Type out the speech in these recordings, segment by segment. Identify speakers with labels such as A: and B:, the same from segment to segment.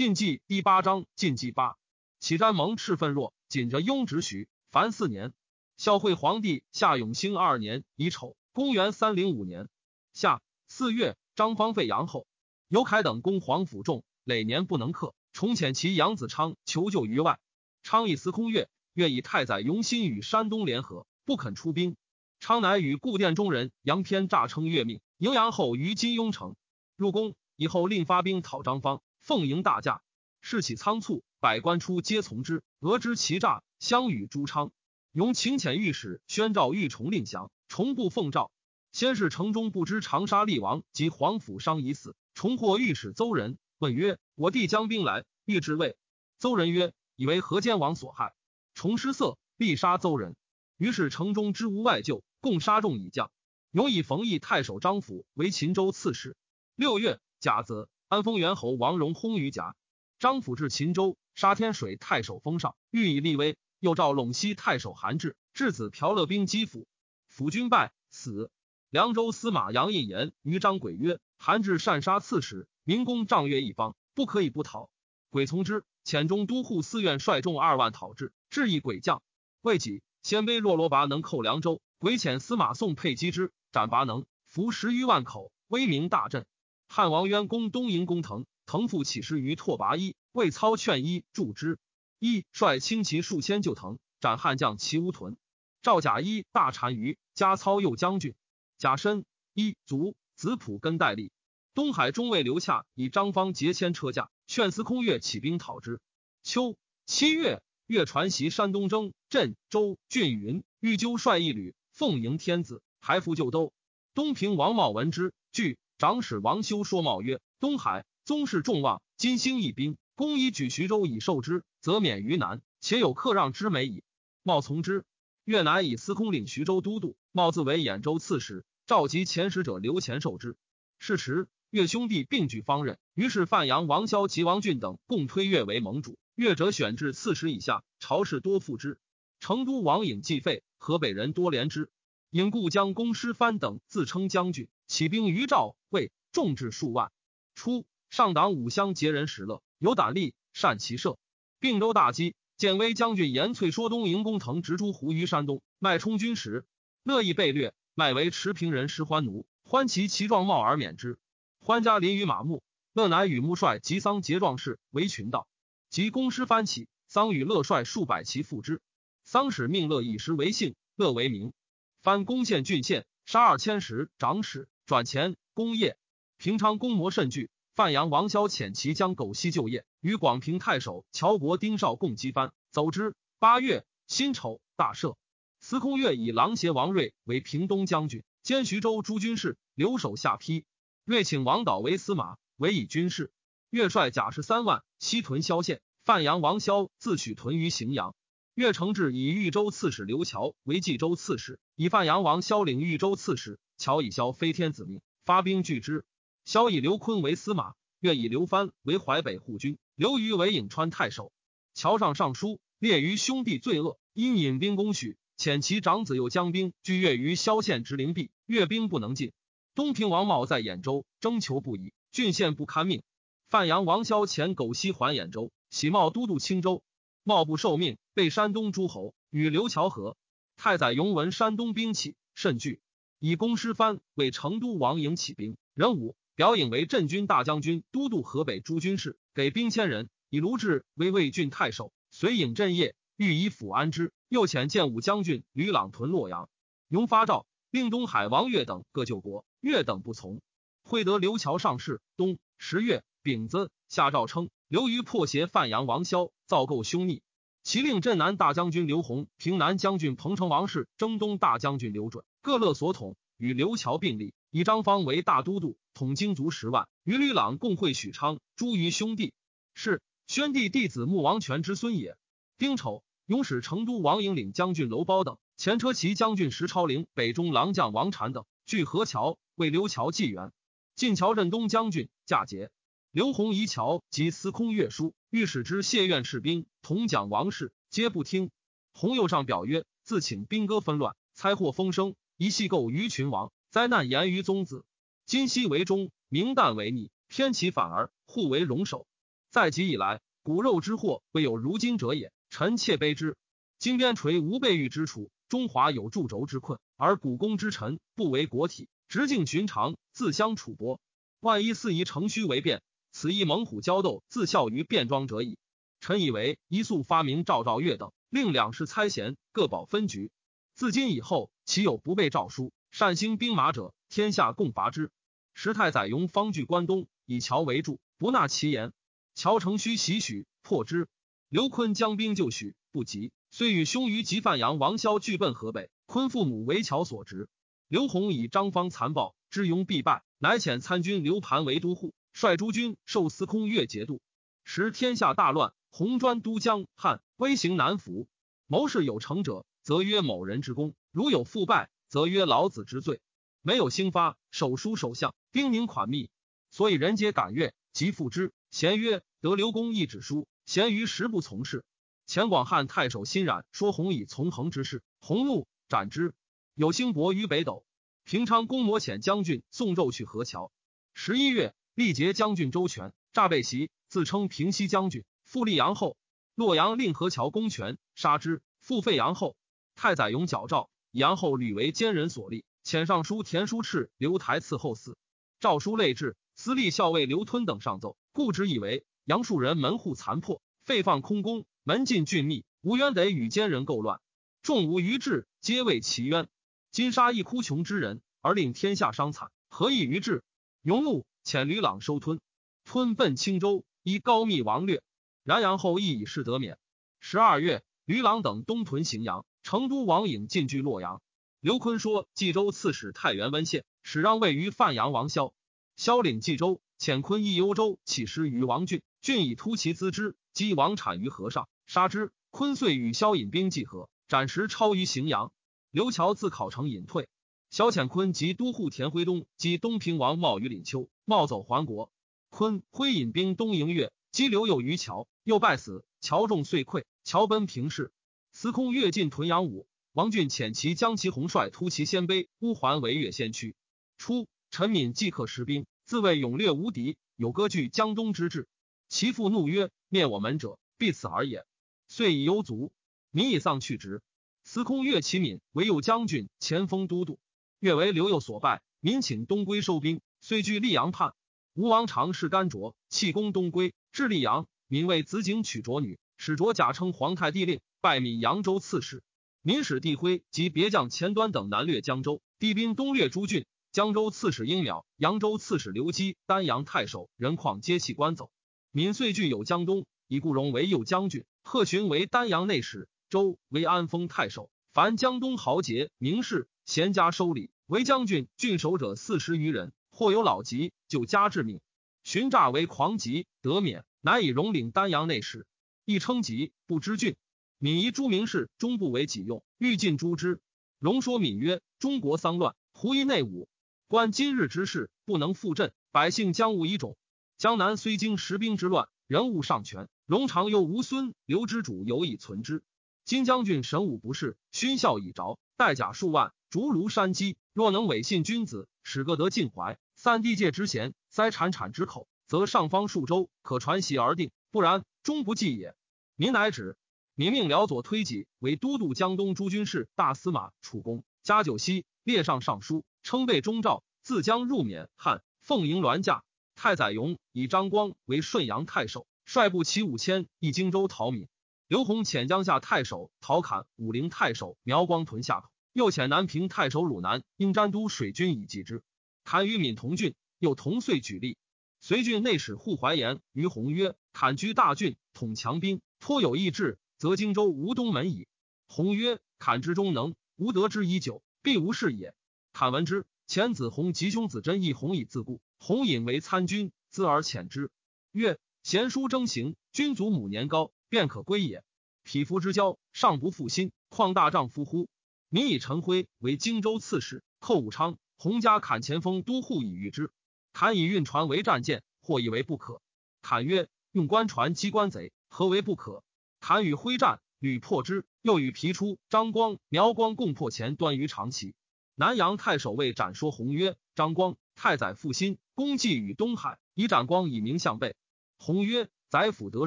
A: 晋纪第八章晋纪八，启瞻蒙赤愤若，紧着雍直许，凡四年。孝惠皇帝夏永兴二年乙丑，公元三零五年夏四月，张方废杨后，尤凯等攻皇甫众，累年不能克，重遣其杨子昌求救于外。昌以司空岳，愿以太宰永新与山东联合，不肯出兵。昌乃与故殿中人杨偏诈称越命，迎杨后于金庸城入宫以后，另发兵讨张方，奉迎大驾，事起仓促，百官出皆从之，俄知其诈，相与朱昌。永请遣御史宣召御重令降，重不奉诏。先是城中不知长沙厉王及皇甫商已死，重获御史邹人，问曰：“我弟将兵来，欲至位。”邹人曰：“以为河间王所害。”重失色，必杀邹人。于是城中之无外救，共杀众以降。永以冯异太守张府为秦州刺史。六月甲子，安丰元侯王荣薨于甲。张府至秦州，杀天水太守封上，欲以立威。又召陇西太守韩志，质子朴乐兵击府，府军败死。凉州司马杨印言于张轨曰：“韩志擅杀刺史，民公仗越一方，不可以不讨。”轨从之。遣中都护司院率众二万讨之，至以鬼将。未几，鲜卑若罗拔能寇凉州，鬼遣司马宋沛击之，斩拔能，俘十余万口，威名大振。汉王渊攻东营攻腾，腾复起师于拓跋一，魏操劝一助之。一率轻骑数千救腾，斩汉将齐乌屯。赵甲一大单于，加操右将军。甲申一卒，子普根代立。东海中尉刘洽以张方劫迁车驾，劝司空岳起兵讨之。秋七月，岳传袭山东征镇州郡云，欲纠率一旅奉迎天子，还复旧都。东平王茂闻之，惧长史王修说茂曰：“东海宗室众望，今兴一兵。”公以举徐州以受之，则免于难，且有克让之美矣。茂从之。越南以司空领徐州都督，茂自为兖州刺史，召集前使者刘前受之。是时，越兄弟并举方任，于是范阳王萧及王俊等共推越为盟主。越者选至刺史以下，朝士多附之。成都王颖既废，河北人多怜之。颖故将公师藩等自称将军，起兵于赵魏，众至数万。初，上党五乡结人石乐。有胆力，善骑射。并州大饥，建威将军严翠说东营攻腾直诸胡于山东，脉充军时，乐意被掠，卖为持平人施欢奴，欢其其状貌而免之。欢家临于马牧，乐乃与穆帅及桑结壮士为群盗，及公师翻起，桑与乐率数百骑赴之。桑使命乐以食为姓，乐为名。翻攻陷郡县，杀二千石长史，转前功业。平昌公魔甚惧。范阳王萧遣其将狗西就业，与广平太守乔国丁绍共击藩，走之。八月辛丑，大赦。司空岳以狼邪王睿为平东将军，兼徐州诸军事，留守下邳。睿请王导为司马，委以军事。岳率甲士三万，西屯萧县。范阳王萧自取屯于荥阳。岳承志以豫州刺史刘乔为冀州刺史，以范阳王萧领豫州刺史。乔以萧非天子命，发兵拒之。萧以刘坤为司马，愿以刘藩为淮北护军，刘虞为颍川太守。桥上上书列于兄弟罪恶，因引兵攻许，遣其长子又将兵拒越于萧县之灵璧，越兵不能进。东平王茂在兖州征求不已，郡县不堪命。范阳王萧遣狗西还兖州，喜茂都督青州。茂不受命，被山东诸侯与刘乔和。太宰永闻山东兵起，甚惧，以公师藩为成都王营起兵，任武。表颖为镇军大将军，都督河北诸军事，给兵千人。以卢志为魏郡太守，随颖镇业，欲以抚安之。又遣建武将军吕朗屯洛阳。永发诏，令东海王岳等各救国。岳等不从。会得刘桥上士。冬十月丙子，下诏称刘虞破邪范阳王萧，造构凶逆。其令镇南大将军刘弘、平南将军彭城王氏、征东大将军刘准各勒所统，与刘桥并立，以张方为大都督。统精卒十万，与吕朗共会许昌，诸于兄弟。是宣帝弟子穆王权之孙也。丁丑，永使成都王营领将军娄褒等，前车骑将军石超龄、北中郎将王禅等，据河桥，为刘桥纪元。晋桥镇东将军驾节。刘弘仪桥及司空岳书，御史之谢院士兵同讲王事，皆不听。洪右上表曰：自请兵戈纷乱，猜获风声，一系构于群王，灾难言于宗子。今夕为忠，明旦为逆，偏其反而，互为戎首。在即以来，骨肉之祸未有如今者也。臣妾悲之。金边垂无备御之处，中华有铸轴之困，而古公之臣不为国体，直径寻常，自相处薄。万一四夷乘虚为变，此一猛虎交斗，自效于变装者矣。臣以为一速发明赵赵月等，令两世猜贤，各保分局。自今以后，岂有不备诏书，善兴兵马者？天下共伐之。时太宰雍方据关东，以桥为助，不纳其言。乔承虚袭许，破之。刘坤将兵就许，不及，遂与兄于及范阳王萧俱奔河北。坤父母为乔所执。刘弘以张方残暴，知雍必败，乃遣参军刘盘为都护，率诸军受司空越节度。时天下大乱。红砖都江汉威行难服，谋事有成者，则曰某人之功；如有复败，则曰老子之罪。没有兴发，手书首相，兵宁款密，所以人皆感悦，即复之。贤曰：得刘公一纸书，贤于时不从事。前广汉太守辛冉说弘以从横之事，弘怒斩之。有兴伯于北斗，平昌公摩遣将军送奏去河桥。十一月，力竭将军周全诈被袭，自称平西将军。复立阳后，洛阳令何桥公权，杀之。复废阳后。太宰勇矫诏，杨后屡为奸人所立，遣尚书田书赤刘台伺候司。诏书类至，司隶校尉刘吞等上奏，故之以为杨树人门户残破，废放空宫，门禁峻密，无冤得与奸人构乱，众无余志，皆为其冤。今杀一哭穷之人，而令天下伤惨，何以于志？勇怒，遣吕朗收吞，吞奔青州，依高密王略。然阳后亦以事得免。十二月，吕朗等东屯荥阳，成都王颖进据洛阳。刘坤说冀州刺史太原温县，使让位于范阳王萧。萧领冀州，遣坤益幽州，起师于王俊。俊以突其资之，击王产于河上，杀之。坤遂与萧引兵济河，斩时超于荥阳。刘乔自考城隐退。萧遣坤及都护田辉东击东平王茂于廪丘，茂走还国。坤挥引兵东迎越。击刘右于桥，又败死。桥众遂溃，桥奔平氏。司空越进屯阳武，王俊遣其将其红帅突其鲜卑乌桓为越先驱。初，陈敏即刻失兵，自谓勇略无敌，有割据江东之志。其父怒曰：“灭我门者，必此而也。”遂以忧卒。民以丧去职。司空越其敏为右将军、前锋都督。越为刘右所败，民请东归收兵，遂据溧阳畔。吴王常侍甘卓弃攻东归。至溧阳，民为子景娶卓女，使卓假称皇太帝令，拜闽扬州刺史。民使帝辉及别将前端等南掠江州，帝兵东掠诸郡。江州刺史殷邈、扬州刺史刘基、丹阳太守任况皆弃官走。民遂据有江东，以顾荣为右将军，贺寻为丹阳内史，周为安丰太守。凡江东豪杰名士贤家收礼，为将军郡守者四十余人，或有老疾，就加致命。寻诈为狂疾，得免，乃以荣领丹阳内史，亦称疾，不知郡。敏夷诸名士终不为己用，欲尽诛之。荣说闽曰：“中国丧乱，胡夷内侮。观今日之事，不能复振，百姓将无遗种。江南虽经十兵之乱，人物尚全。荣常忧吴孙刘之主有以存之。今将军神武不事，勋孝已着，带甲数万，逐庐山积。若能委信君子，使各得尽怀，三地界之贤。”塞产产之口，则上方数州可传习而定；不然，终不济也。民乃止。民命辽左推己为都督江东诸军事、大司马、楚公。加九锡，列上尚书，称备中诏，自将入缅汉，奉迎銮驾。太宰勇以张光为顺阳太守，率部骑五千，诣荆州讨闽。刘宏遣江夏太守陶侃、武陵太守苗光屯下口，又遣南平太守鲁南应詹都水军以击之。侃与闽同郡。又同岁举例，随郡内史护怀言于弘曰：“坎居大郡，统强兵，颇有意志，则荆州无东门矣。”弘曰：“坎之中能，吾得之已久，必无事也。”坎闻之，前子弘及兄子真亦弘以自固。弘引为参军，资而遣之，曰：“贤叔征行，君祖母年高，便可归也。匹夫之交，尚不负心，况大丈夫乎？”民以陈辉为荆州刺史，寇武昌。洪家坎前锋都护以御之。坎以运船为战舰，或以为不可。坎曰：“用官船击官贼，何为不可？”坎与挥战，屡破之。又与皮出、张光、苗光共破前端于长崎。南阳太守为斩说洪曰：“张光，太宰负心，功绩与东海，以斩光以名相背。”洪曰：“宰辅得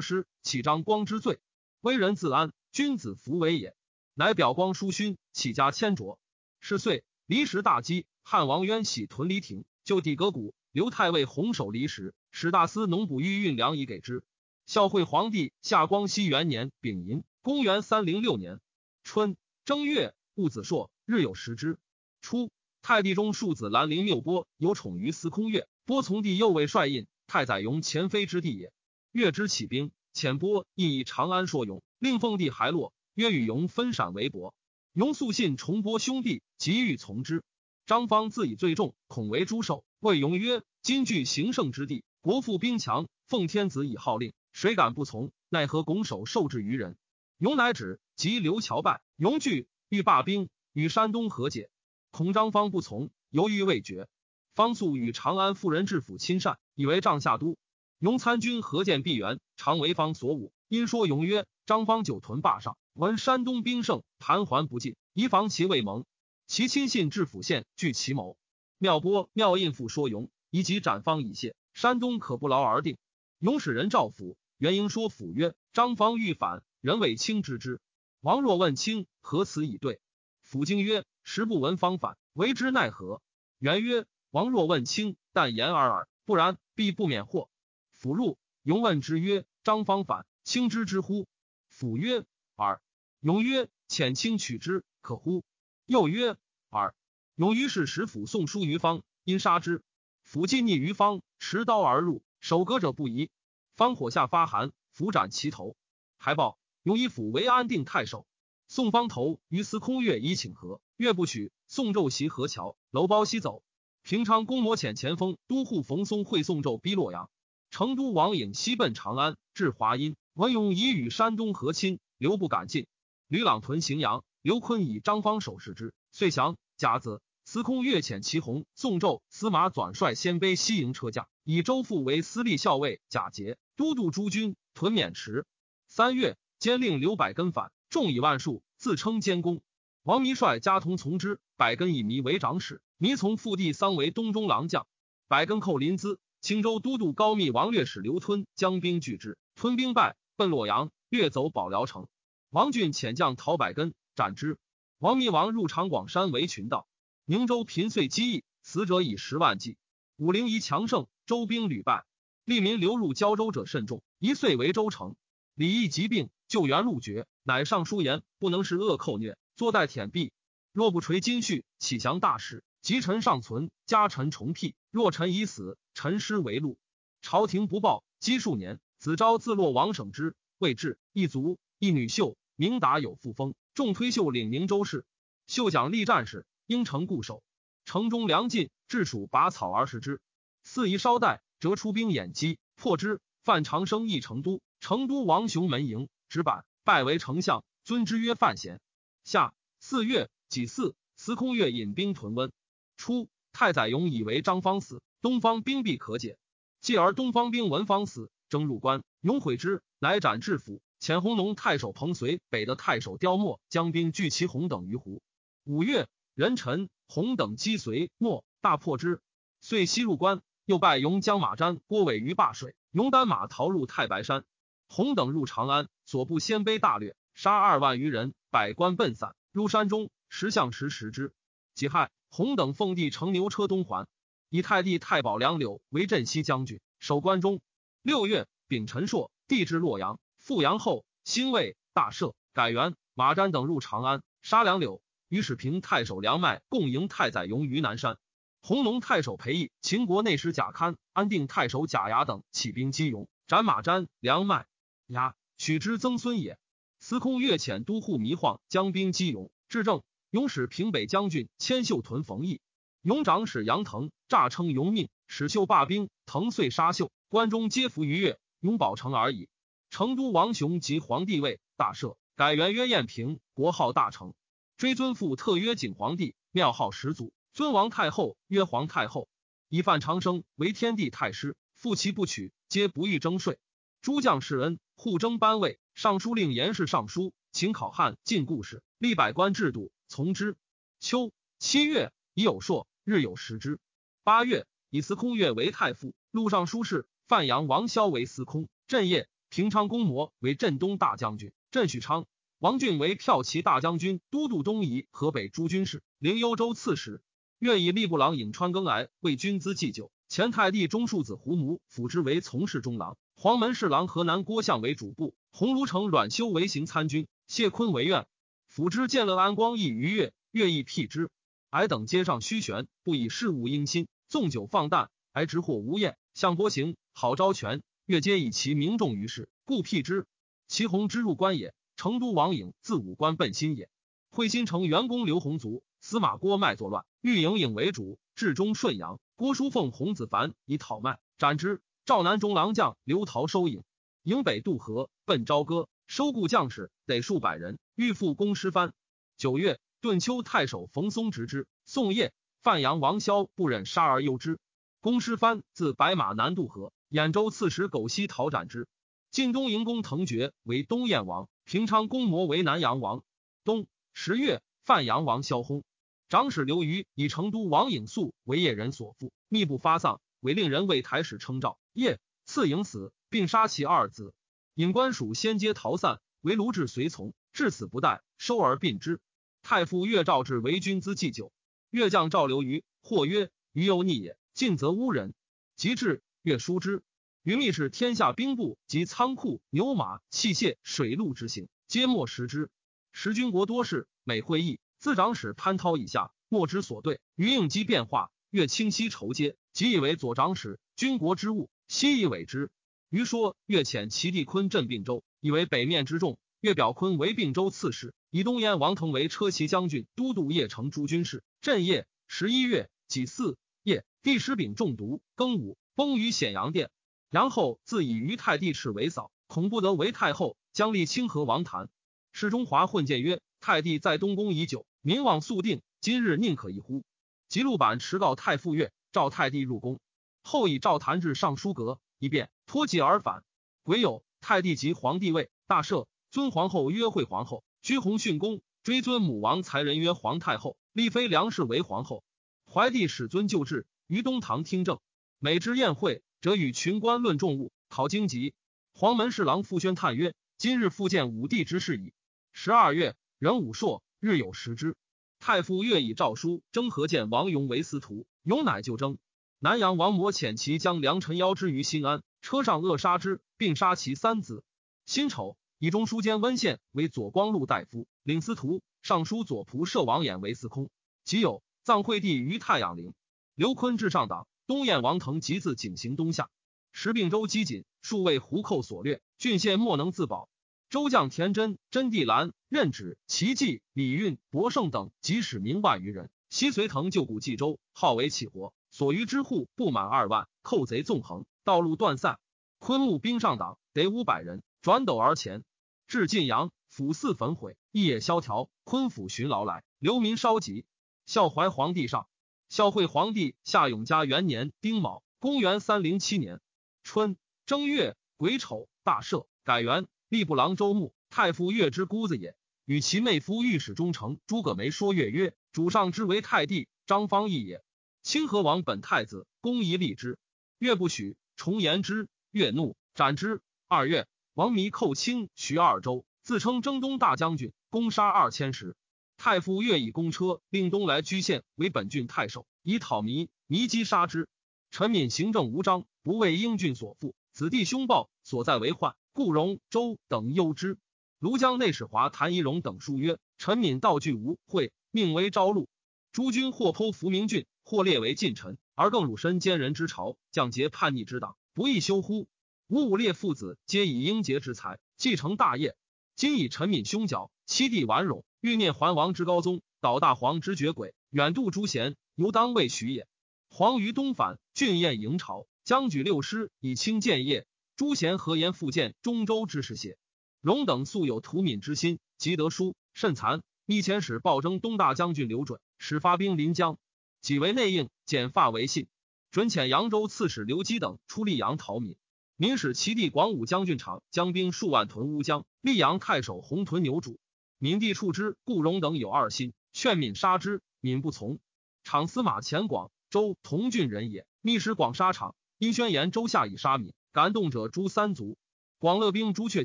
A: 失，岂张光之罪。威人自安，君子弗为也。乃表光叔勋，起家千卓。是岁，离石大饥，汉王渊喜屯离亭，就地割谷。刘太尉弘守离石，使大司农补御运粮以给之。孝惠皇帝夏光熙元年丙寅，公元三零六年春正月，戊子朔，日有食之。初，太帝中庶子兰陵缪波有宠于司空月，波从弟右卫帅印，太宰雍前妃之弟也。月之起兵，遣波印以长安说勇，令奉帝还洛。约与雍分赏为伯。雍素信重播兄弟，急欲从之。张方自以最重，恐为诸兽，谓雍曰：“今据行胜之地，国富兵强，奉天子以号令，谁敢不从？奈何拱手受制于人？”雍乃止，即刘乔败。雍惧，欲罢兵，与山东和解。恐张方不从，犹豫未决。方素与长安妇人治府亲善，以为帐下都。雍参军何见毕原，常为方所侮。因说雍曰：“张方久屯霸上，闻山东兵盛，盘桓不进，宜防其未蒙。”其亲信至府县，据其谋。妙波、妙印复说勇，以及斩方以谢。山东可不劳而定。勇使人召府，元英说府曰：“张方欲反，人谓卿知之。”王若问卿何辞以对？府惊曰：“时不闻方反，为之奈何？”元曰：“王若问卿，但言而耳，不然，必不免祸。”府入，勇问之曰：“张方反，卿知之乎？”府曰：“耳。”雍曰：“遣卿取之，可乎？”又曰：“尔。”勇于是使府送书于方，因杀之。府进逆于方，持刀而入，守戈者不疑。方火下发寒，斧斩其头。还报勇以府为安定太守。宋方头于司空岳以请和，岳不许。宋纣袭河桥，楼包西走。平昌公摩遣前锋都护冯松会宋纣逼洛阳。成都王颖西奔长安，至华阴，文勇已与山东和亲，刘不敢进。吕朗屯荥阳。刘坤以张方守视之，遂降。甲子，司空岳遣祁弘、宋胄、司马转率鲜卑西营车驾，以周父为司隶校尉。贾节都督诸军屯渑池。三月，兼令刘百根反，众以万数，自称监公。王弥率家童从之。百根以弥为长史，弥从父弟桑为东中郎将。百根寇临淄，青州都督高密王略使刘吞将兵拒之，吞兵败，奔洛阳，掠走保辽城。王俊遣将陶百根。斩之。王密王入长广山为群盗。宁州频遂积役，死者以十万计。武陵夷强盛，周兵屡败，利民流入胶州者甚众。一岁为州城。李毅疾病，救援路绝，乃上书言不能是恶寇虐，坐待舔壁。若不垂金序，启降大事。及臣尚存，家臣重辟。若臣已死，臣师为禄。朝廷不报，积数年。子昭自落王省之，未至，一族一女秀，明达有复封。众推秀领宁州事，秀奖立战士，应城固守。城中粮尽，治蜀拔草而食之。四夷稍待，折出兵掩击，破之。范长生诣成都，成都王雄门营，直板，拜为丞相，尊之曰范贤。夏四月己巳，司空岳引兵屯温。初，太宰勇以为张方死，东方兵必可解。继而东方兵闻方死，征入关，勇悔之，乃斩至府。遣弘农太守彭绥、北的太守刁默将兵聚其弘等于湖。五月，任臣弘等击随莫，大破之，遂西入关。又拜勇将马瞻、郭伟于灞水，勇单马逃入太白山。弘等入长安，所部鲜卑大掠，杀二万余人，百官奔散，入山中。石相持食之。己亥，弘等奉帝乘牛车东还，以太帝太保梁柳为镇西将军，守关中。六月，丙辰朔，帝至洛阳。复阳后，兴魏大赦，改元。马瞻等入长安，杀梁柳。于是平太守梁迈共迎太宰勇于南山。弘农太守裴义、秦国内史贾堪、安定太守贾牙等起兵击勇，斩马瞻、梁迈。牙取之曾孙也。司空岳遣都护糜晃将兵击勇，至正。勇使平北将军千秀屯冯异。勇长史杨腾诈称勇命，使秀罢兵，腾遂杀秀。关中皆服于越，永保城而已。成都王雄即皇帝位，大赦，改元曰彦平，国号大成。追尊父特曰景皇帝，庙号始祖。尊王太后曰皇太后。以范长生为天地太师，父其不取，皆不欲征税。诸将士恩，互争班位。尚书令严氏尚书，请考汉进故事，立百官制度，从之。秋七月，已有朔，日有食之。八月，以司空月为太傅，录尚书事。范阳王萧为司空，镇业。平昌公模为镇东大将军，镇许昌。王俊为骠骑大将军，都督东夷、河北诸军事，灵幽州刺史。愿以吏部郎颍川更癌为军资祭酒。前太帝中庶子胡母辅之为从事中郎。黄门侍郎河南郭相为主簿。鸿胪城阮修为行参军。谢坤为院辅之。建乐安光义逾越，越亦辟之。矮等皆上虚悬，不以事务应心，纵酒放诞，挨直或无厌。相伯行好招权，越皆以其名重于世，故辟之。其鸿之入关也。成都王颖自武关奔新也。会新城员工刘洪卒，司马郭迈作乱，欲营颖为主，至中顺阳。郭叔凤、洪子凡以讨卖，斩之。赵南中郎将刘陶收颖，营北渡河，奔朝歌，收故将士得数百人，欲复攻师藩。九月，顿丘太守冯松执之。宋业、范阳王萧不忍杀而诱之。公师藩自白马南渡河，兖州刺史苟西讨斩之。晋东营公滕爵为东燕王。平昌公模为南阳王。冬十月，范阳王萧薨。长史刘虞以成都王颖素为业人所附，密不发丧，为令人为台使称诏。夜赐颖死，并杀其二子。尹官属先皆逃散，唯卢志随从，至死不待，收而并之。太傅岳赵至为君资祭酒。岳将赵刘虞，或曰：“虞有逆也，进则污人。”及至，岳书之。于密使天下兵部及仓库、牛马、器械、水陆之行，皆莫食之。时军国多事，每会议，自长史潘涛以下，莫之所对。于应机变化，越清晰筹接，即以为左长史，军国之务，悉以委之。余说越遣齐地坤镇并州，以为北面之众。越表坤为并州刺史，以东燕王腾为车骑将军，都督邺城诸军事。镇夜十一月己巳夜，帝师秉中毒，庚午崩于显阳殿。然后自以于太帝敕为嫂，恐不得为太后，将立清河王谭。世中华混谏曰：“太帝在东宫已久，民望速定，今日宁可一乎？”吉禄版持告太傅曰，召太帝入宫。后以赵谭至尚书阁，一变脱籍而返。癸酉，太帝即皇帝位，大赦，尊皇后曰惠皇后，居弘训宫，追尊母王才人曰皇太后，立妃梁氏为皇后。怀帝始尊旧制，于东堂听政，每之宴会。则与群官论重物，考荆棘。黄门侍郎傅宣叹曰：“今日复见武帝之事矣。”十二月，壬午朔，日有食之。太傅越以诏书征何见王勇为司徒，勇乃就征。南阳王模遣其将梁臣邀之于新安，车上扼杀之，并杀其三子。辛丑，以中书监温宪为左光禄大夫，领司徒；尚书左仆射王衍为司空。己酉，葬惠帝于太阳陵。刘坤至上党。东燕王腾即自景行东下，时并州饥馑，数为胡寇所掠，郡县莫能自保。周将田真、真地兰、任止、齐济、李运、博胜等，即使名万余人，西随腾救古冀州，号为起活。所余之户不满二万，寇贼纵横，道路断散。昆木兵上党得五百人，转斗而前，至晋阳，府寺焚毁，一野萧条。昆府寻劳来，流民稍急。孝怀皇帝上。孝惠皇帝夏永嘉元年丁卯，公元三零七年春正月癸丑，大赦，改元吏部郎周牧，太傅岳之姑子也。与其妹夫御史中丞诸葛梅说岳曰：“主上之为太帝，张方义也。清河王本太子，公宜立之。岳不许，重言之。岳怒，斩之。二月，王弥寇清徐二州，自称征东大将军，攻杀二千石。太傅越以公车令东来居县为本郡太守，以讨弥，弥击杀之。陈敏行政无章，不为英俊所负，子弟凶暴，所在为患，故荣周等忧之。庐江内史华谭仪荣等书曰：陈敏道具无会，命为朝禄。诸君或剖伏明郡，或列为近臣，而更辱身奸人之朝，降节叛逆之党，不亦休乎？吾五列父子皆以英杰之才继承大业，今以陈敏凶狡，七弟顽冗。欲念桓王之高宗，导大黄之绝轨，远渡诸贤，犹当为许也。黄于东返，郡宴迎朝，将举六师以清建业。诸贤何言复建中州之事邪？荣等素有图敏之心，即得书甚惭。密遣使报征东大将军刘准，使发兵临江，己为内应，剪发为信。准遣扬州刺史刘基等出溧阳讨闽。民使齐地广武将军场将兵数万屯乌江。溧阳太守洪屯牛渚。闵帝处之，顾荣等有二心，劝闵杀之，闵不从。长司马钱广，周同郡人也。密使广杀场，因宣言周下以杀闵，感动者诛三族。广乐兵朱雀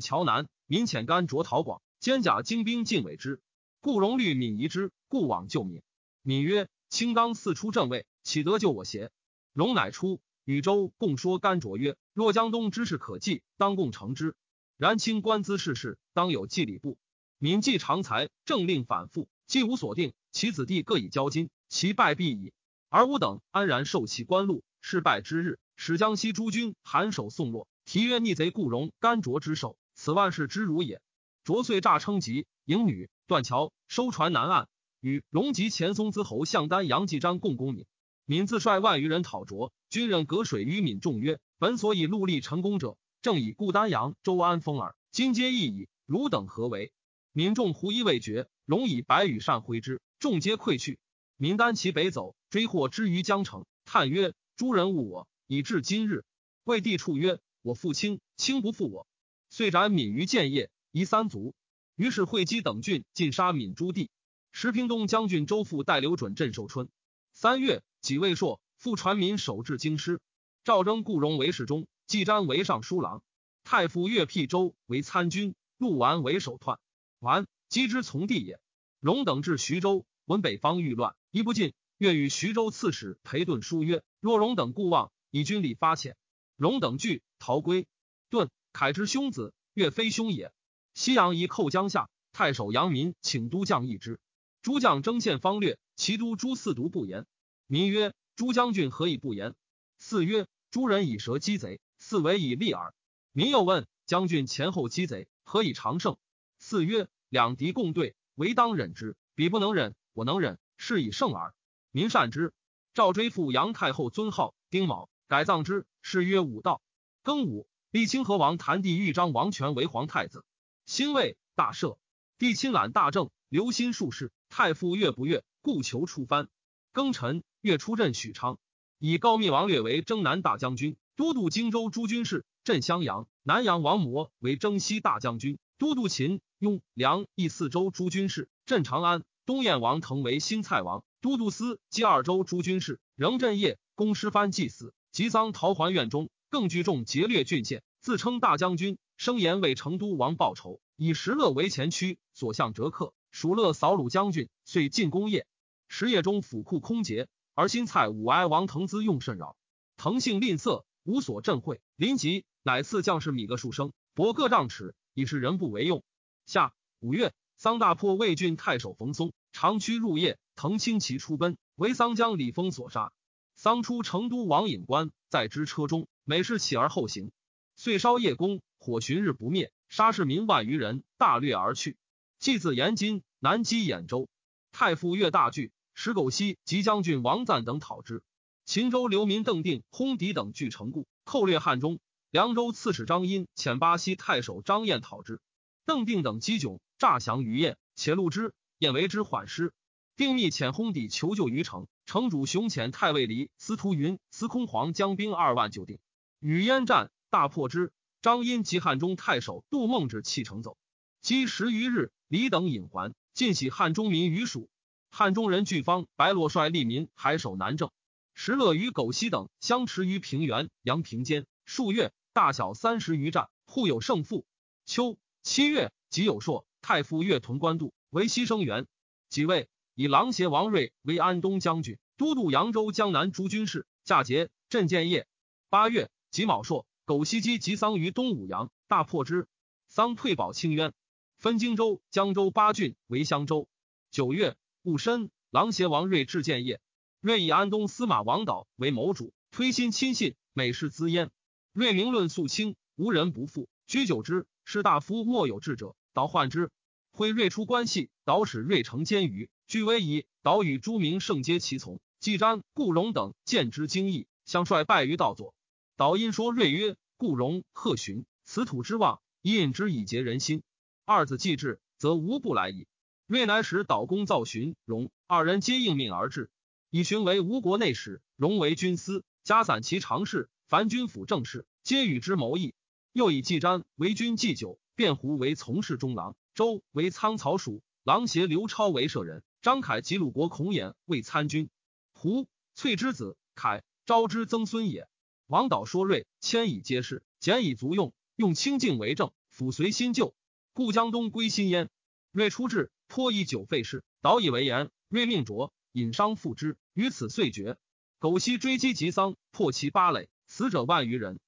A: 桥南，民遣甘卓讨广，兼甲精兵尽尾之。故荣虑敏夷之，故往救敏。敏曰：“卿当四出正位，岂得救我邪？”荣乃出，与周共说甘卓曰：“若江东之事可计，当共成之。然卿官资世事，当有计礼部。敏既长才，政令反复，既无所定，其子弟各以交金，其败必矣。而吾等安然受其官禄，事败之日，使江西诸军含首送落。”提曰：“逆贼故荣甘卓之首，此万世之辱也。”卓遂诈称疾，迎女断桥，收船南岸，与荣及前松滋侯向丹、杨继章共攻闵。闵自率万余人讨卓，军人隔水于闵众曰：“本所以戮力成功者，正以顾丹阳、周安封耳。今皆异矣，汝等何为？”民众胡疑未决，龙以白羽扇挥之，众皆溃去。民单其北走，追获之于江城，叹曰：“诸人误我，以至今日。”魏帝处曰。我负卿，卿不负我，遂斩闵于建业，夷三族。于是会稽等郡尽杀闵诸地。时平东将军周复代刘准镇寿春。三月，己未朔，复传民守至京师。赵征顾荣为侍中，季瞻为尚书郎。太傅岳辟州为参军，陆完为守湍。完，击之从弟也。荣等至徐州，闻北方欲乱，一不进。愿与徐州刺史裴顿书曰：“若荣等故望，以军力发遣。”荣等惧。逃归，顿凯之兄子，岳非兄也。西阳一寇江夏，太守杨民请都将议之。诸将争献方略，其都诸四独不言。民曰：“诸将军何以不言？”四曰：“诸人以蛇击贼，四为以利耳。”民又问将军前后击贼，何以长胜？四曰：“两敌共对，唯当忍之。彼不能忍，我能忍，是以胜耳。”民善之。赵追父杨太后尊号丁卯，改葬之，是曰武道。庚午，立清河王谭帝豫章王权为皇太子。辛未，大赦。帝亲揽大政，留心术士。太傅越不悦，故求出藩。庚辰，越出镇许昌，以高密王略为征南大将军，都督荆州诸军事。镇襄阳、南阳王模为征西大将军，都督秦、雍、梁、益四州诸军事。镇长安。东燕王腾为新蔡王，都督司冀二州诸军事。仍镇业，公师藩祭祀，及丧逃还院中。更聚众劫掠郡县，自称大将军，声言为成都王报仇，以石勒为前驱，所向折客。蜀勒扫虏将军，遂进宫业。时夜中府库空竭，而新蔡武哀王腾资用甚扰，腾性吝啬，无所镇惠。临急，乃赐将士米个数升，帛各丈尺，以是人不为用。下五月，桑大破魏郡太守冯松，长驱入夜，腾轻骑出奔，为桑将李丰所杀。桑出成都王隐关，在之车中。每事起而后行，遂烧夜宫，火旬日不灭，杀士民万余人，大掠而去。继子延津南击兖州，太傅岳大惧，石狗西及将军王赞等讨之。秦州流民邓定、轰敌等据城固，寇掠汉中。凉州刺史张殷遣巴西太守张燕讨之。邓定等击窘，诈降于燕，且戮之，燕为之缓师。定密遣轰底求救于城，城主雄遣太尉离司徒云、司空黄将兵二万救定。与燕战，大破之。张殷及汉中太守杜孟之弃城走，积十余日，李等引还，尽徙汉中民于蜀。汉中人巨方、白洛率利民还守南郑。石勒与苟西等相持于平原、阳平间数月，大小三十余战，互有胜负。秋七月，己有朔，太傅越屯官渡，为西生元。即位，以琅邪王睿为安东将军，都督扬州、江南诸军事。夏节，镇建业。八月。己卯朔，苟西击及桑于东武阳，大破之。桑退保清渊，分荆州、江州八郡为襄州。九月戊申，琅邪王睿至建业，睿以安东司马王导为谋主，推心亲信，美事滋焉。睿明论肃清，无人不附。居久之，士大夫莫有智者，导患之。会睿出关系，导使睿成监舆，据威仪，导与诸名圣皆其从。季瞻、顾荣等见之惊异，相率败于道左。导因说睿曰：“顾荣、贺寻，此土之望，以引之以结人心。二子既至，则无不来矣。”睿乃使导公造寻、荣二人皆应命而至。以寻为吴国内史，荣为军司，加散其常侍，凡军府政事，皆与之谋议。又以季瞻为军祭酒，卞胡为从事中郎，周为仓曹属，郎邪刘超为舍人，张凯及鲁国孔衍为参军。胡翠之子，凯昭之曾孙也。王导说睿，迁以皆是，简以足用。用清净为政，抚随新旧，故江东归新焉。瑞出至，颇以酒废事，导以为言。瑞命浊，引伤复之，于此遂绝。苟西追击及丧，破其八垒，死者万余人。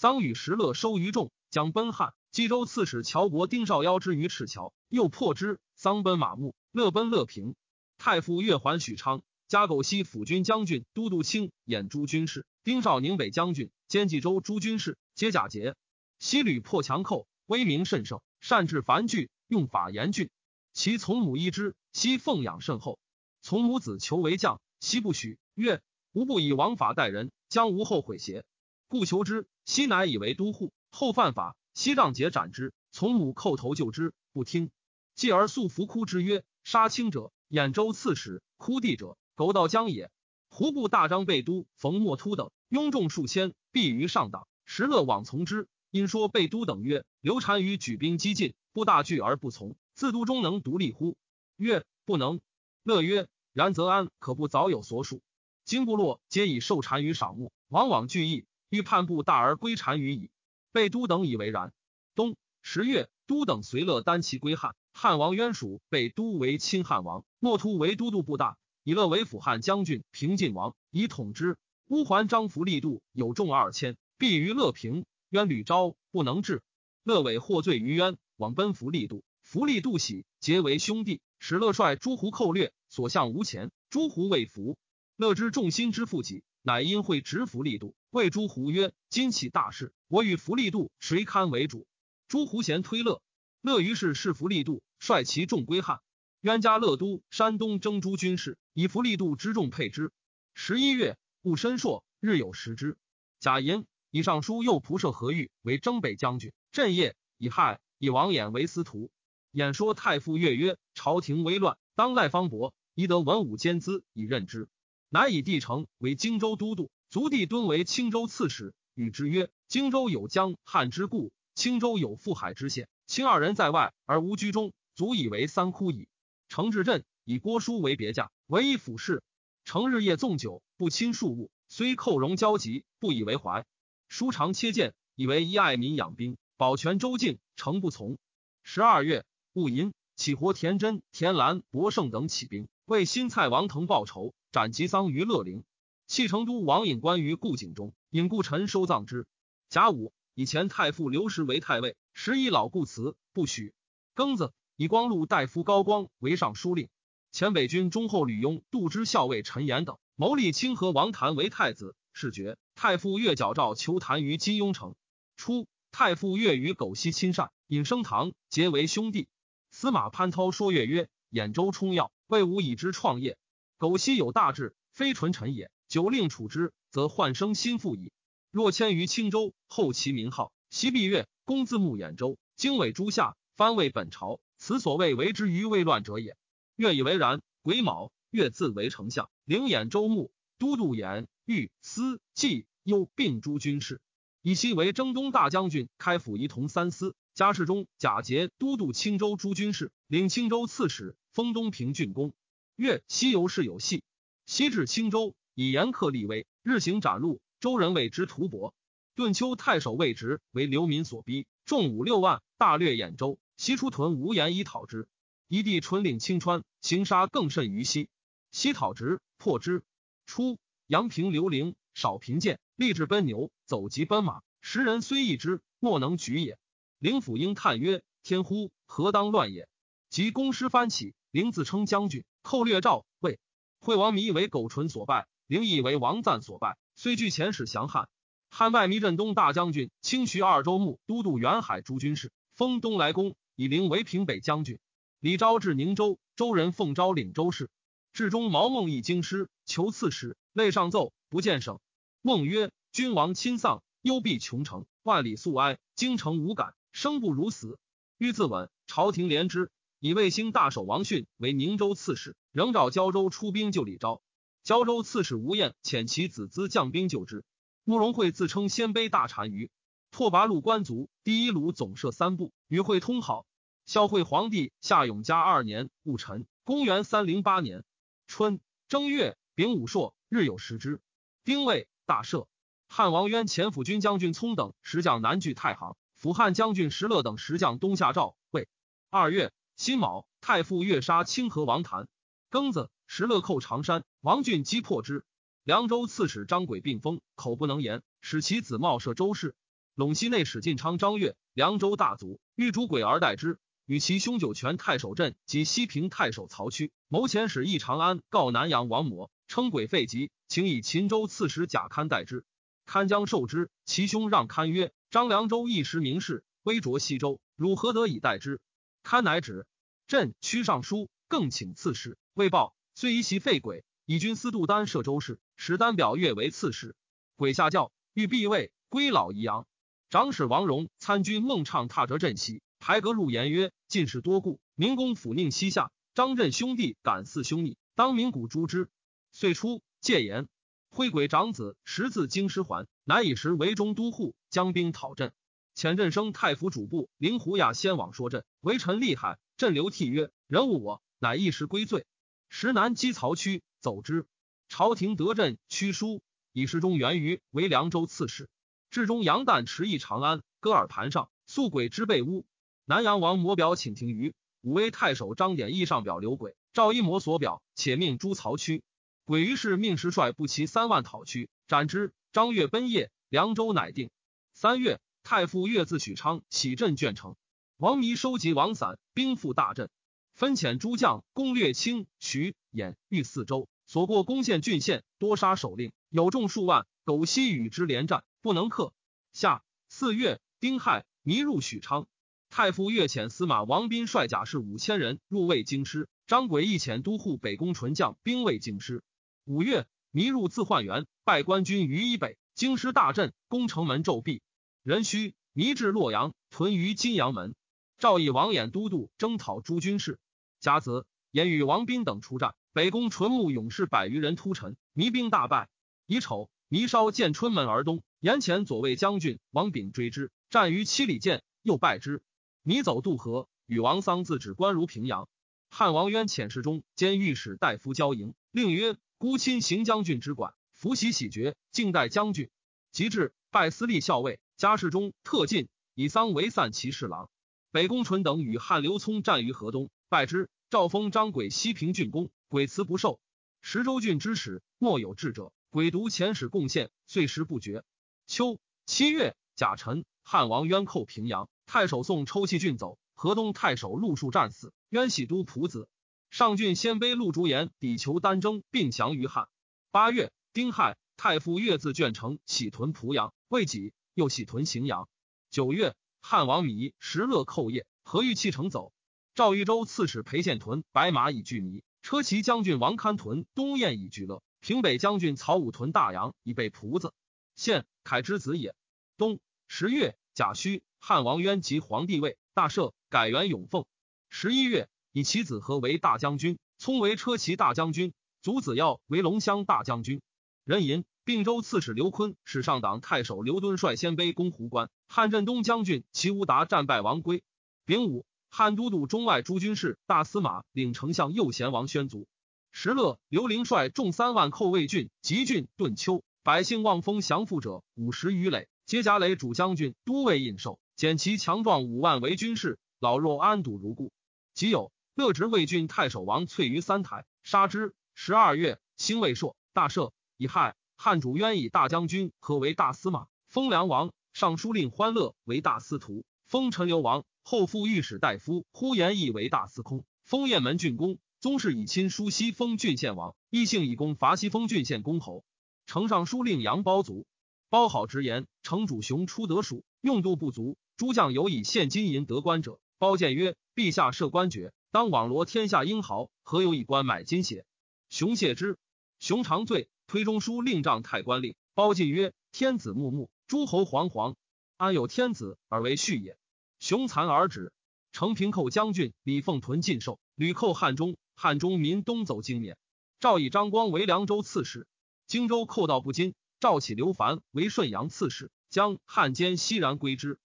A: 桑与石勒收于众，将奔汉。冀州刺史乔国丁少邀之于赤桥，又破之。桑奔马牧，乐奔乐平。太傅越还许昌，加苟西辅军将军、都督卿、演诸军事。丁少宁北将军兼冀州诸军事，皆假节。西吕破强寇，威名甚盛，善治繁剧，用法严峻。其从母依之，悉奉养甚厚。从母子求为将，悉不许。曰：吾不以王法待人，将无后悔邪？故求之。西乃以为都护，后犯法，西杖节斩之。从母叩头救之，不听。继而素服哭之曰：杀卿者，兖州刺史；哭地者，狗道江也。胡部大张贝都、冯莫突等拥众数千，避于上党。石勒往从之，因说贝都等曰：“刘禅于举兵激进，不大惧而不从，自都中能独立乎？”曰：“不能。”乐曰：“然则安可不早有所属？今部落皆以受禅于赏物，往往聚义，欲叛部大而归单于矣。”被都等以为然。冬十月，都等随乐单骑归汉，汉王渊属被都为亲汉王，莫突为都督部大。以乐为辅汉将军，平晋王以统之。乌桓张服力度有众二千，必于乐平。渊屡招不能治，乐伟获罪于渊，往奔服力度。服力度喜，结为兄弟。使乐率诸胡寇掠，所向无前。诸胡未服，乐之众心之负己，乃因会执服力度，谓诸胡曰：“今起大事，我与服力度谁堪为主？”诸胡贤推乐，乐于是是服力度，率其众归汉。渊家乐都山东征诸军事，以服力度之众配之。十一月，戊申朔，日有食之。贾寅以尚书右仆射何玉为征北将军，镇业以亥，以王衍为司徒。演说太傅乐曰：“朝廷危乱，当赖方伯，宜得文武兼资以任之。”乃以帝城为荆州都督，族弟敦为青州刺史。与之曰：“荆州有江汉之故，青州有富海之险。卿二人在外而无居中，足以为三窟矣。”程至镇以郭书为别驾，唯以府事。程日夜纵酒，不亲庶务，虽寇戎交集，不以为怀。书常切谏，以为一爱民养兵，保全州境。程不从。十二月，戊寅，起活田真、田兰、博胜等起兵，为新蔡王腾报仇，斩吉桑于乐陵。弃成都王隐官于故井中，引故臣收葬之。甲午，以前太傅刘石为太尉，时以老故辞，不许。庚子。以光禄大夫高光为尚书令，前北军中后吕雍、杜之校尉陈延等谋立清河王谭为太子，是爵。太傅越矫诏求谭于金庸城。初，太傅越与苟西亲善，引升堂，结为兄弟。司马潘涛说越曰：“兖州充要，魏武以之创业。苟西有大志，非纯臣也。久令处之，则焕生心腹矣。若迁于青州，后其名号，西必越，公自牧兖州，经纬诸夏，藩为本朝。”此所谓为之于未乱者也。越以为然。癸卯，越自为丞相，领兖州牧，都督兖、豫、司、冀、幽并诸军事，以西为征东大将军，开府仪同三司。加世中贾节都督青州诸军事，领青州刺史，封东平郡公。越西游是有隙，西至青州，以严客立威，日行斩戮，州人谓之屠伯。顿丘太守魏直为流民所逼，众五六万，大略兖州。西出屯无言以讨之，一地纯领青川，行杀更甚于西。西讨之，破之。初，阳平刘陵少贫贱，立志奔牛，走疾奔马，时人虽易之，莫能举也。灵甫应叹曰：“天乎，何当乱也？”及公师翻起，灵自称将军，寇掠赵魏。惠王迷为苟纯所败，灵亦为王赞所败，虽据前使降汉。汉外弥镇东大将军，清徐二州牧，都督远海诸军事，封东来公。以陵为平北将军，李昭至宁州，州人奉昭领州事。至中毛孟义京师求刺史，累上奏不见省。孟曰：“君王亲丧，忧必穷城，万里素哀，京城无感，生不如死。欲自刎，朝廷怜之，以卫星大守王训为宁州刺史，仍召胶州出兵救李昭。胶州刺史吴彦遣其子资将兵救之。慕容会自称鲜卑大单于，拓跋路官族，第一鲁总设三部，与会通好。”孝惠皇帝夏永嘉二年戊辰，公元三零八年春正月丙午朔，日有食之。丁未，大赦。汉王渊前府军将军聪等十将南据太行，辅汉将军石勒等十将东下赵。魏二月辛卯，太傅越杀清河王谭。庚子，石勒寇长山，王俊击破之。凉州刺史张轨病疯，口不能言，使其子茂摄州事。陇西内史晋昌张悦，凉州大族，欲逐轨而代之。与其兄九泉太守镇及西平太守曹屈谋遣使诣长安，告南阳王模，称轨废疾，请以秦州刺史贾堪代之。堪将受之，其兄让堪曰：“张凉州一时名士，微着西州，汝何得以代之？”堪乃止。朕屈上书，更请刺史，未报，遂以袭废轨，以军司杜丹摄州事，使丹表越为刺史。轨下轿，欲避位，归老宜阳。长史王荣参军孟畅踏折镇西，排阁入言曰：“进士多故，明公抚宁西下。张震兄弟敢似兄逆，当明古诛之。”遂出戒言。徽轨长子识字京师还，乃以时为中都护，将兵讨镇。遣镇生太府主簿林狐亚先往说镇，为臣厉害。镇流涕曰：“人误我，乃一时归罪。”时南击曹区，走之。朝廷得镇屈书，以时中源于为凉州刺史。至中杨旦持役长安，戈尔盘上，素鬼之被污。南阳王模表请停于武威太守张典义上表刘鬼，赵一模所表，且命诛曹区。鬼于是命时帅步骑三万讨屈，斩之。张悦奔夜，凉州乃定。三月，太傅岳自许昌起镇卷城。王弥收集王散，兵赴大阵，分遣诸将攻略清徐兖豫四州，所过攻陷郡县，多杀首令，有众数万。苟西与之连战，不能克。下四月，丁亥，弥入许昌。太傅岳遣司马王斌率甲士五千人入魏京师，张轨亦遣都护北宫纯将兵卫京师。五月，弥入自焕元，拜官军于以北。京师大阵，攻城门骤闭。壬戌，弥至洛阳，屯于金阳门。赵以王衍都督征讨诸军事。甲子，衍与王斌等出战，北宫纯木勇士百余人突陈，弥兵大败。乙丑，弥稍见春门而东，延前左卫将军王炳追之，战于七里涧，又败之。弥走渡河，与王桑自指关如平阳。汉王渊遣侍中兼御史大夫交营，令曰。孤亲行将军之管，伏喜喜爵，敬待将军。及至，拜司隶校尉，家事中特进，以丧为散骑侍郎。北宫纯等与汉刘聪战于河东，败之。赵封张轨西平郡公，轨辞不受。石州郡之使莫有智者，轨独遣使贡献，岁时不绝。秋七月，甲辰，汉王渊寇平阳，太守宋抽弃郡走。河东太守陆树战死，渊喜都仆子。上郡鲜卑陆竹言抵求丹征，并降于汉。八月，丁亥，太傅越自卷城喜屯濮阳，未己又喜屯荥阳。九月，汉王米石勒寇业，何欲弃城走？赵豫州刺史裴宪屯白马以拒弥，车骑将军王堪屯东燕以拒乐，平北将军曹武屯大洋以备仆子。献凯之子也。冬十月，甲戌，汉王渊即皇帝位，大赦，改元永凤。十一月。以其子和为大将军，聪为车骑大将军，祖子耀为龙骧大将军。壬寅，并州刺史刘坤使上党太守刘敦率鲜卑攻胡关，汉镇东将军齐无达战败亡归。丙午，汉都督中外诸军事大司马领丞相右贤王宣卒。石勒、刘伶率众三万寇魏郡、吉郡、顿丘，百姓望风降附者五十余垒，皆甲垒主将军都尉印绶，减其强壮五万为军士，老弱安堵如故。即有。乐直魏郡太守王翠于三台，杀之。十二月，兴魏朔，大赦。以害汉主渊以大将军何为大司马，封梁王；尚书令欢乐为大司徒，封陈留王；后复御史大夫呼延义为大司空，封雁门郡公。宗室以亲疏西封郡县王，异姓以公伐西封郡县公侯。丞尚书令杨包卒，包好直言。城主雄出得蜀，用度不足，诸将有以现金银得官者。包谏曰：“陛下设官爵。”当网罗天下英豪，何有以官买金血？熊谢之。熊长醉，推中书令帐太官令。包进曰：天子穆穆，诸侯惶惶，安有天子而为序也？雄残而止。承平寇将军李凤屯进寿，屡寇汉中，汉中民东走京免。赵以张光为凉州刺史，荆州寇到不津，赵起刘凡为顺阳刺史，将汉奸西然归之。